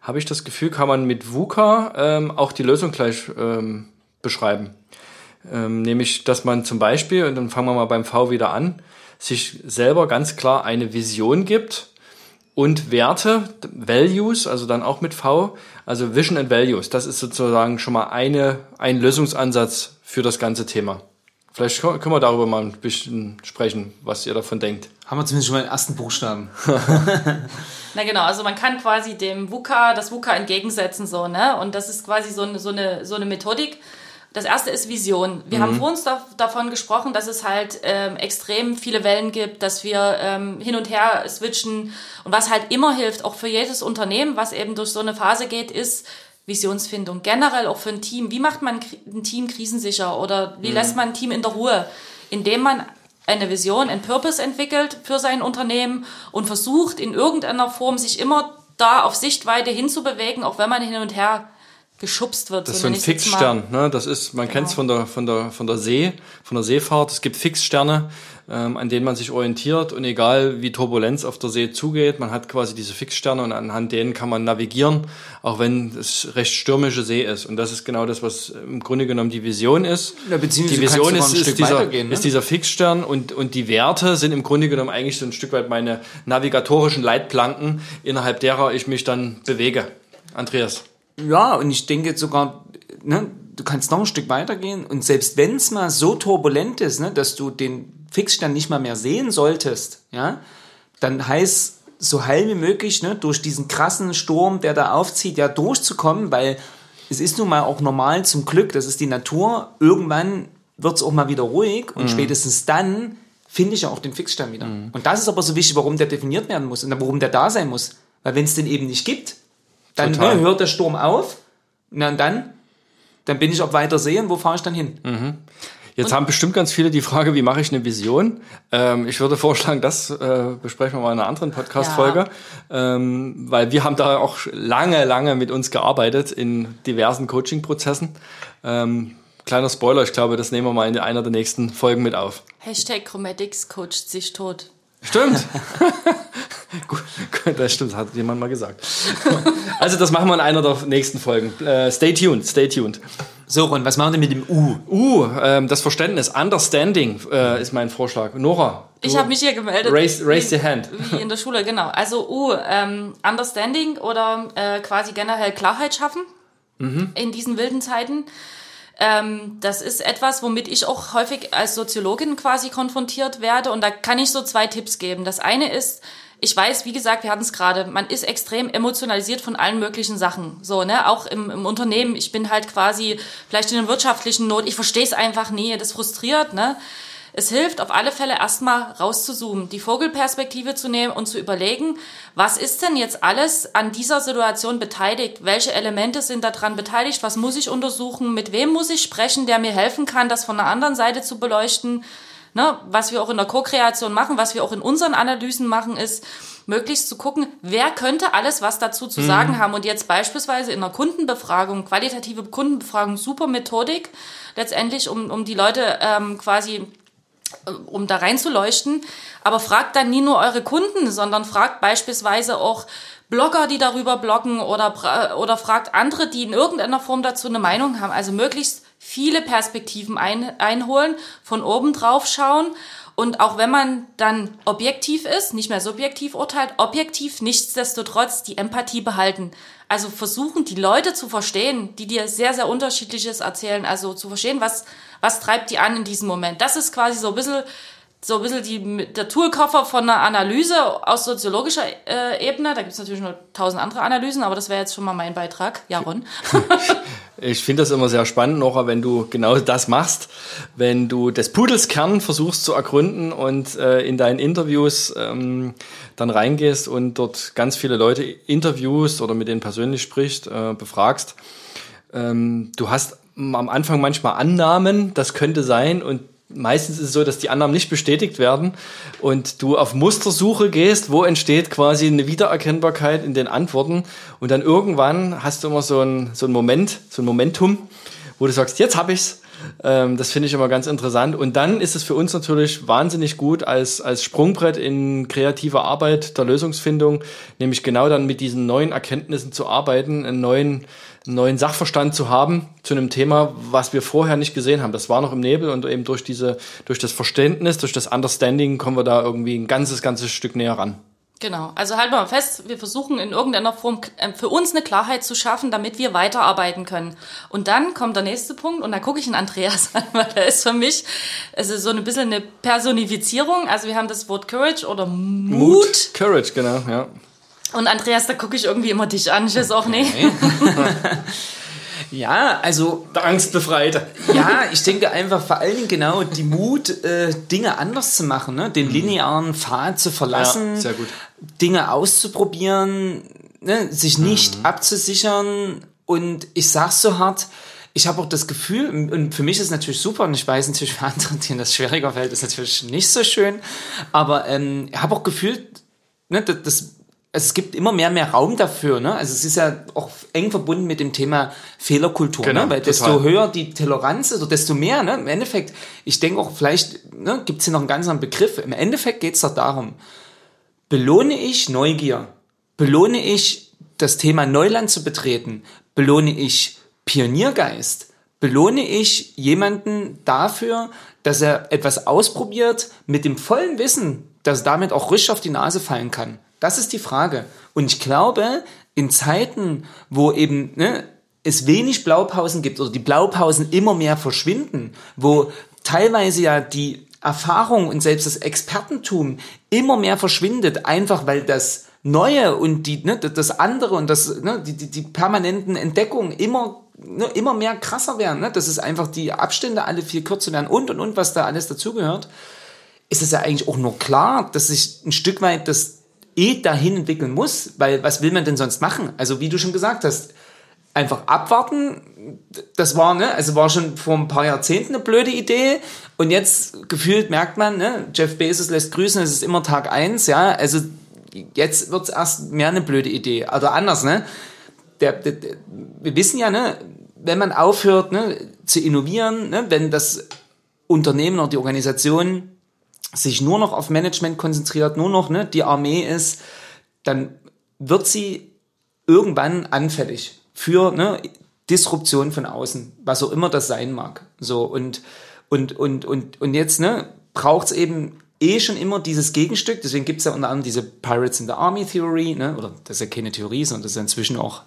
habe ich das Gefühl, kann man mit VUCA ähm, auch die Lösung gleich ähm, beschreiben. Ähm, nämlich, dass man zum Beispiel, und dann fangen wir mal beim V wieder an, sich selber ganz klar eine Vision gibt und Werte, Values, also dann auch mit V, also Vision and Values. Das ist sozusagen schon mal eine, ein Lösungsansatz für das ganze Thema. Vielleicht können wir darüber mal ein bisschen sprechen, was ihr davon denkt. Haben wir zumindest schon mal den ersten Buchstaben. [laughs] [laughs] Na genau, also man kann quasi dem VUCA, das VUCA entgegensetzen, so, ne? Und das ist quasi so eine, so eine, so eine Methodik, das erste ist Vision. Wir mhm. haben vor uns da, davon gesprochen, dass es halt ähm, extrem viele Wellen gibt, dass wir ähm, hin und her switchen. Und was halt immer hilft, auch für jedes Unternehmen, was eben durch so eine Phase geht, ist Visionsfindung. Generell auch für ein Team. Wie macht man ein Team krisensicher oder wie mhm. lässt man ein Team in der Ruhe? Indem man eine Vision, ein Purpose entwickelt für sein Unternehmen und versucht in irgendeiner Form sich immer da auf Sichtweite hinzubewegen, auch wenn man hin und her geschubst wird. Das ist so so ein. Fixstern, ne? Das ist, man kennt es von der, von der, von der See, von der Seefahrt. Es gibt Fixsterne, ähm, an denen man sich orientiert und egal wie Turbulenz auf der See zugeht, man hat quasi diese Fixsterne und anhand denen kann man navigieren, auch wenn es recht stürmische See ist. Und das ist genau das, was im Grunde genommen die Vision ist. Ja, beziehungsweise die Vision ist, ist, Stück dieser, ne? ist dieser Fixstern und, und die Werte sind im Grunde genommen eigentlich so ein Stück weit meine navigatorischen Leitplanken, innerhalb derer ich mich dann bewege. Andreas. Ja, und ich denke sogar, ne, du kannst noch ein Stück weitergehen und selbst wenn es mal so turbulent ist, ne, dass du den Fixstern nicht mal mehr sehen solltest, ja, dann heißt so heil wie möglich, ne, durch diesen krassen Sturm, der da aufzieht, ja durchzukommen, weil es ist nun mal auch normal zum Glück, das ist die Natur, irgendwann wird es auch mal wieder ruhig und spätestens dann finde ich ja auch den Fixstern wieder. Und das ist aber so wichtig, warum der definiert werden muss und warum der da sein muss. Weil wenn es den eben nicht gibt, dann ne, hört der Sturm auf na und dann, dann bin ich auf weiter See und wo fahre ich dann hin? Jetzt haben bestimmt ganz viele die Frage, wie mache ich eine Vision? Ähm, ich würde vorschlagen, das äh, besprechen wir mal in einer anderen Podcast-Folge, ähm, weil wir haben da auch lange, lange mit uns gearbeitet in diversen Coaching-Prozessen. Ähm, kleiner Spoiler, ich glaube, das nehmen wir mal in einer der nächsten Folgen mit auf. Hashtag Chromatics coacht sich tot. Stimmt. [laughs] Gut, [laughs] das stimmt, das hat jemand mal gesagt. [laughs] Also das machen wir in einer der nächsten Folgen. Äh, stay tuned, stay tuned. So, Ron, was machen wir mit dem U? Uh, ähm, das Verständnis, Understanding äh, ist mein Vorschlag. Nora. Ich habe mich hier gemeldet. Raise, raise wie, your hand. Wie in der Schule, genau. Also U, ähm, Understanding oder äh, quasi generell Klarheit schaffen Mhm. in diesen wilden Zeiten. Ähm, das ist etwas, womit ich auch häufig als Soziologin quasi konfrontiert werde. Und da kann ich so zwei Tipps geben. Das eine ist, ich weiß, wie gesagt, wir hatten es gerade, man ist extrem emotionalisiert von allen möglichen Sachen. So, ne, auch im, im Unternehmen. Ich bin halt quasi vielleicht in einer wirtschaftlichen Not. Ich verstehe es einfach nie. Das frustriert, ne? Es hilft auf alle Fälle erstmal rauszuzoomen, die Vogelperspektive zu nehmen und zu überlegen, was ist denn jetzt alles an dieser Situation beteiligt? Welche Elemente sind daran beteiligt? Was muss ich untersuchen? Mit wem muss ich sprechen, der mir helfen kann, das von der anderen Seite zu beleuchten? Ne, was wir auch in der Co-Kreation machen, was wir auch in unseren Analysen machen, ist möglichst zu gucken, wer könnte alles was dazu zu sagen haben. Und jetzt beispielsweise in einer Kundenbefragung, qualitative Kundenbefragung, super Methodik, letztendlich, um, um die Leute ähm, quasi um da reinzuleuchten. Aber fragt dann nie nur eure Kunden, sondern fragt beispielsweise auch Blogger, die darüber bloggen oder, oder fragt andere, die in irgendeiner Form dazu eine Meinung haben. Also möglichst viele Perspektiven ein, einholen, von oben drauf schauen. Und auch wenn man dann objektiv ist, nicht mehr subjektiv urteilt, objektiv nichtsdestotrotz die Empathie behalten. Also versuchen, die Leute zu verstehen, die dir sehr, sehr unterschiedliches erzählen. Also zu verstehen, was, was treibt die an in diesem Moment. Das ist quasi so ein bisschen, so ein bisschen die, der Toolkoffer von einer Analyse aus soziologischer äh, Ebene. Da gibt es natürlich noch tausend andere Analysen, aber das wäre jetzt schon mal mein Beitrag. Ja, Ron. [laughs] Ich finde das immer sehr spannend, Nora, wenn du genau das machst, wenn du des Pudels Kern versuchst zu ergründen und äh, in deinen Interviews ähm, dann reingehst und dort ganz viele Leute interviewst oder mit denen persönlich sprichst, äh, befragst. Ähm, du hast am Anfang manchmal Annahmen, das könnte sein und meistens ist es so, dass die Annahmen nicht bestätigt werden und du auf Mustersuche gehst, wo entsteht quasi eine Wiedererkennbarkeit in den Antworten und dann irgendwann hast du immer so ein, so ein Moment, so ein Momentum, wo du sagst, jetzt hab ich's. Ähm, das finde ich immer ganz interessant. Und dann ist es für uns natürlich wahnsinnig gut als, als Sprungbrett in kreativer Arbeit der Lösungsfindung, nämlich genau dann mit diesen neuen Erkenntnissen zu arbeiten, einen neuen, neuen Sachverstand zu haben zu einem Thema, was wir vorher nicht gesehen haben. Das war noch im Nebel und eben durch diese, durch das Verständnis, durch das Understanding kommen wir da irgendwie ein ganzes, ganzes Stück näher ran. Genau, also halten wir mal fest, wir versuchen in irgendeiner Form äh, für uns eine Klarheit zu schaffen, damit wir weiterarbeiten können. Und dann kommt der nächste Punkt und da gucke ich in Andreas [laughs] an, weil der ist für mich also so ein bisschen eine Personifizierung. Also wir haben das Wort Courage oder Mut. Courage, genau, ja. Und Andreas, da gucke ich irgendwie immer dich an. Ich weiß auch nicht. Ja, also Der Angstbefreite. ja, ich denke einfach vor allen Dingen genau die Mut, äh, Dinge anders zu machen, ne? den linearen Pfad zu verlassen, Ja, sehr gut. Dinge auszuprobieren, ne? sich nicht abzusichern und ich sag's so hart, ich habe auch das Gefühl, und für mich ist es natürlich super, und ich weiß natürlich für andere, denen das schwieriger fällt, ist natürlich nicht so schön, aber ähm, ich habe auch gefühlt, ne, das, das es gibt immer mehr mehr Raum dafür, ne? Also es ist ja auch eng verbunden mit dem Thema Fehlerkultur, Genau, ne? Weil total. desto höher die Toleranz ist, oder desto mehr, ne? Im Endeffekt, ich denke auch, vielleicht ne, gibt es hier noch einen ganz anderen Begriff. Im Endeffekt geht es doch darum, belohne ich Neugier, belohne ich das Thema Neuland zu betreten, belohne ich Pioniergeist, belohne ich jemanden dafür, dass er etwas ausprobiert mit dem vollen Wissen, dass er damit auch richtig auf die Nase fallen kann. Das ist die Frage. Und ich glaube, in Zeiten, wo eben ne, es wenig Blaupausen gibt oder die Blaupausen immer mehr verschwinden, wo teilweise ja die Erfahrung und selbst das Expertentum immer mehr verschwindet, einfach weil das Neue und die, ne, das andere und das, ne, die, die, die permanenten Entdeckungen immer, ne, immer mehr krasser werden, ne, dass es einfach die Abstände alle viel kürzer werden und und und, was da alles dazugehört, ist es ja eigentlich auch nur klar, dass sich ein Stück weit das eh dahin entwickeln muss, weil was will man denn sonst machen? Also wie du schon gesagt hast, einfach abwarten, das war, ne, also war schon vor ein paar Jahrzehnten eine blöde Idee und jetzt gefühlt merkt man, ne, Jeff Bezos lässt grüßen, es ist immer Tag eins, ja, also jetzt wird's erst mehr eine blöde Idee. Oder anders, ne? Der, der, der, wir wissen ja, ne, wenn man aufhört, ne, zu innovieren, ne, wenn das Unternehmen oder die Organisation sich nur noch auf Management konzentriert, nur noch ne, die Armee ist, dann wird sie irgendwann anfällig für ne, Disruption von außen, was auch immer das sein mag. So und und und und und jetzt ne braucht's eben eh schon immer dieses Gegenstück. Deswegen gibt's ja unter anderem diese Pirates in the Army Theory, ne? oder das ist ja keine Theorie, sondern das ist inzwischen auch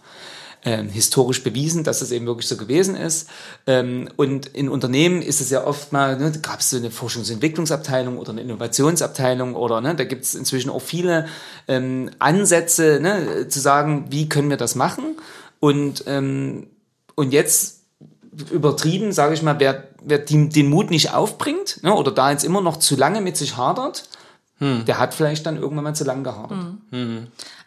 ähm, historisch bewiesen, dass es eben wirklich so gewesen ist. Ähm, und in Unternehmen ist es ja oft mal, ne, gab es so eine Forschungs- und Entwicklungsabteilung oder eine Innovationsabteilung oder ne, da gibt es inzwischen auch viele ähm, Ansätze, ne, zu sagen, wie können wir das machen. Und, ähm, und jetzt übertrieben, sage ich mal, wer, wer die, den Mut nicht aufbringt ne, oder da jetzt immer noch zu lange mit sich hadert, der hat vielleicht dann irgendwann mal zu lange gehadert.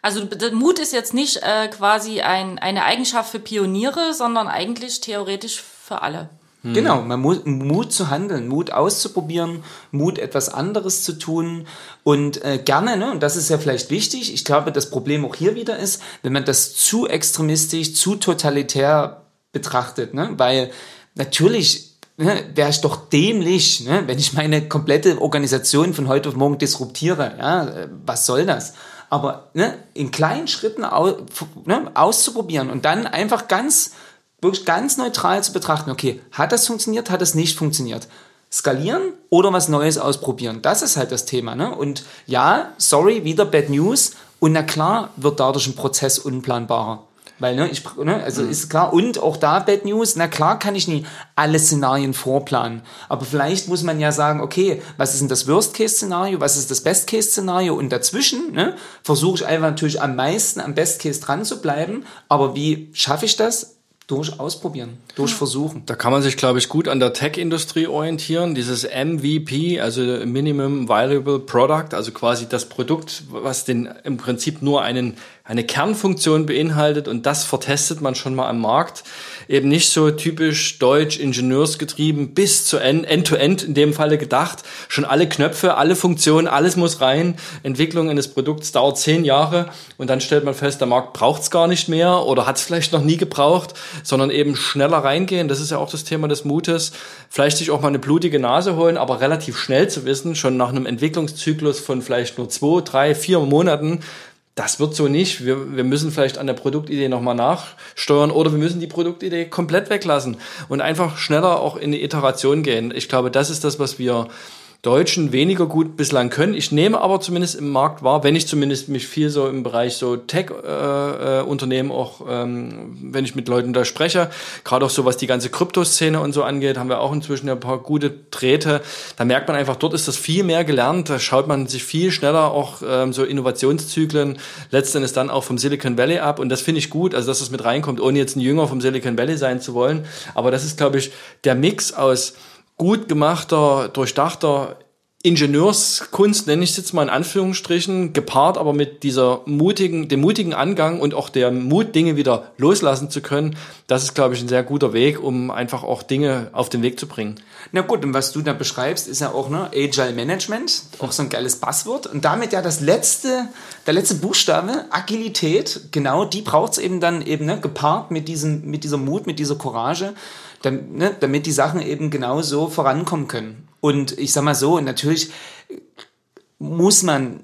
Also der Mut ist jetzt nicht äh, quasi ein, eine Eigenschaft für Pioniere, sondern eigentlich theoretisch für alle. Genau, man muss Mut zu handeln, Mut auszuprobieren, Mut etwas anderes zu tun und äh, gerne, ne, und das ist ja vielleicht wichtig, ich glaube, das Problem auch hier wieder ist, wenn man das zu extremistisch, zu totalitär betrachtet, ne, weil natürlich ne, wäre ich doch dämlich, ne, wenn ich meine komplette Organisation von heute auf morgen disruptiere, ja, äh, was soll das? Aber ne, in kleinen Schritten au, ne, auszuprobieren und dann einfach ganz wirklich ganz neutral zu betrachten, okay, hat das funktioniert, hat das nicht funktioniert? Skalieren oder was Neues ausprobieren? Das ist halt das Thema. Ne? Und ja, sorry, wieder Bad News. Und na klar wird dadurch ein Prozess unplanbarer. Weil, ne, ich, ne, also ist klar, und auch da Bad News, na klar kann ich nie alle Szenarien vorplanen. Aber vielleicht muss man ja sagen, okay, was ist denn das Worst-Case-Szenario, was ist das Best-Case-Szenario und dazwischen, ne, versuche ich einfach natürlich am meisten am Best-Case dran zu bleiben. Aber wie schaffe ich das? Durch ausprobieren, durch versuchen. Da kann man sich, glaube ich, gut an der Tech-Industrie orientieren. Dieses MVP, also Minimum Viable Product, also quasi das Produkt, was den im Prinzip nur einen, eine Kernfunktion beinhaltet und das vertestet man schon mal am Markt. Eben nicht so typisch deutsch ingenieursgetrieben bis zu End- End-to-End in dem Falle gedacht. Schon alle Knöpfe, alle Funktionen, alles muss rein. Entwicklung eines Produkts dauert zehn Jahre und dann stellt man fest, der Markt braucht es gar nicht mehr oder hat es vielleicht noch nie gebraucht, sondern eben schneller reingehen. Das ist ja auch das Thema des Mutes. Vielleicht sich auch mal eine blutige Nase holen, aber relativ schnell zu wissen, schon nach einem Entwicklungszyklus von vielleicht nur zwei, drei, vier Monaten, das wird so nicht. Wir, wir müssen vielleicht an der Produktidee nochmal nachsteuern oder wir müssen die Produktidee komplett weglassen und einfach schneller auch in die Iteration gehen. Ich glaube, das ist das, was wir Deutschen weniger gut bislang können. Ich nehme aber zumindest im Markt wahr, wenn ich zumindest mich viel so im Bereich so Tech-Unternehmen äh, auch, ähm, wenn ich mit Leuten da spreche, gerade auch so was die ganze Kryptoszene und so angeht, haben wir auch inzwischen ein paar gute Drähte. Da merkt man einfach, dort ist das viel mehr gelernt. Da schaut man sich viel schneller auch ähm, so Innovationszyklen letztendlich dann auch vom Silicon Valley ab. Und das finde ich gut, also dass das mit reinkommt, ohne jetzt ein Jünger vom Silicon Valley sein zu wollen. Aber das ist, glaube ich, der Mix aus gut gemachter, durchdachter Ingenieurskunst, nenne ich es jetzt mal in Anführungsstrichen, gepaart aber mit dieser mutigen, dem mutigen Angang und auch der Mut, Dinge wieder loslassen zu können, das ist, glaube ich, ein sehr guter Weg, um einfach auch Dinge auf den Weg zu bringen. Na gut, und was du da beschreibst, ist ja auch ne, Agile Management, auch so ein geiles Passwort. Und damit ja das letzte, der letzte Buchstabe, Agilität, genau, die braucht es eben dann eben, ne, gepaart mit, diesem, mit dieser Mut, mit dieser Courage, damit, ne, damit die Sachen eben genau so vorankommen können. Und ich sag mal so, natürlich muss man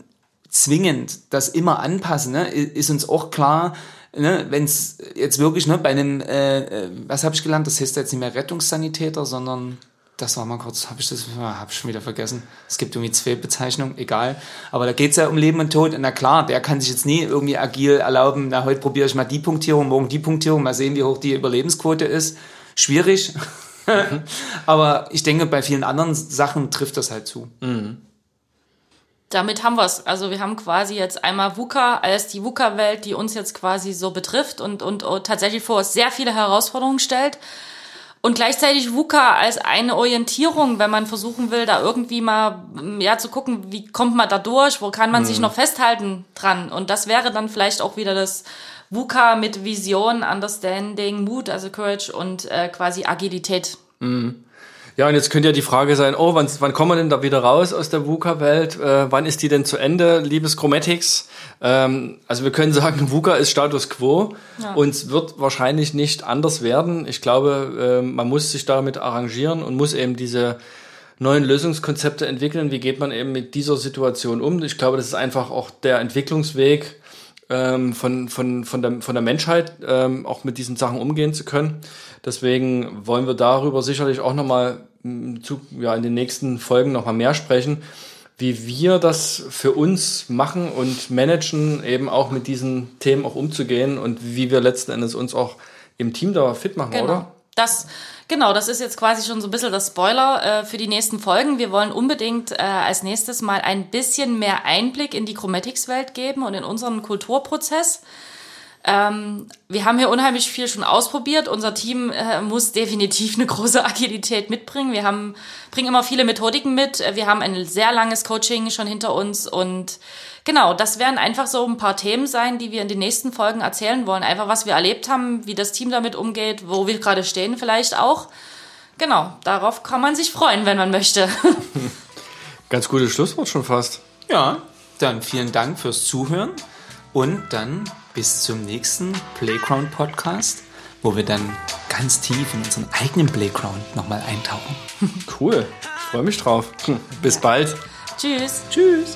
zwingend das immer anpassen, ne? ist uns auch klar, ne, wenn es jetzt wirklich ne, bei einem, äh, äh was habe ich gelernt, das heißt jetzt nicht mehr Rettungssanitäter, sondern das war mal kurz, habe ich das, habe ich schon wieder vergessen. Es gibt irgendwie zwei Bezeichnungen, egal. Aber da geht es ja um Leben und Tod. Und na klar, der kann sich jetzt nie irgendwie agil erlauben, na, heute probiere ich mal die Punktierung, morgen die Punktierung, mal sehen, wie hoch die Überlebensquote ist. Schwierig. [laughs] Aber ich denke, bei vielen anderen Sachen trifft das halt zu. Mhm damit haben wir es. Also wir haben quasi jetzt einmal VUCA als die VUCA-Welt, die uns jetzt quasi so betrifft und, und, und tatsächlich vor sehr viele Herausforderungen stellt. Und gleichzeitig VUCA als eine Orientierung, wenn man versuchen will, da irgendwie mal ja zu gucken, wie kommt man da durch, wo kann man mhm. sich noch festhalten dran. Und das wäre dann vielleicht auch wieder das VUCA mit Vision, Understanding, Mut, also Courage und äh, quasi Agilität. Mhm. Ja, und jetzt könnte ja die Frage sein, oh, wann, wann kommen wir denn da wieder raus aus der VUCA-Welt? Äh, wann ist die denn zu Ende, liebes Chromatics? Ähm, also wir können sagen, [laughs] VUCA ist Status Quo ja. und es wird wahrscheinlich nicht anders werden. Ich glaube, äh, man muss sich damit arrangieren und muss eben diese neuen Lösungskonzepte entwickeln. Wie geht man eben mit dieser Situation um? Ich glaube, das ist einfach auch der Entwicklungsweg ähm, von, von, von, der, von der Menschheit, ähm, auch mit diesen Sachen umgehen zu können. Deswegen wollen wir darüber sicherlich auch nochmal ja, in den nächsten Folgen nochmal mehr sprechen, wie wir das für uns machen und managen, eben auch mit diesen Themen auch umzugehen und wie wir letzten Endes uns auch im Team da fit machen, genau. oder? Das, genau, das ist jetzt quasi schon so ein bisschen das Spoiler äh, für die nächsten Folgen. Wir wollen unbedingt äh, als nächstes mal ein bisschen mehr Einblick in die Chromatics-Welt geben und in unseren Kulturprozess. Ähm, wir haben hier unheimlich viel schon ausprobiert. Unser Team äh, muss definitiv eine große Agilität mitbringen. Wir haben, bringen immer viele Methodiken mit. Wir haben ein sehr langes Coaching schon hinter uns und genau, das werden einfach so ein paar Themen sein, die wir in den nächsten Folgen erzählen wollen. Einfach, was wir erlebt haben, wie das Team damit umgeht, wo wir gerade stehen vielleicht auch. Genau, darauf kann man sich freuen, wenn man möchte. [laughs] Ganz gutes Schlusswort schon fast. Ja, dann vielen Dank fürs Zuhören und dann bis zum nächsten Playground Podcast, wo wir dann ganz tief in unseren eigenen Playground nochmal eintauchen. Cool, ich freue mich drauf. Bis bald. Tschüss. Tschüss.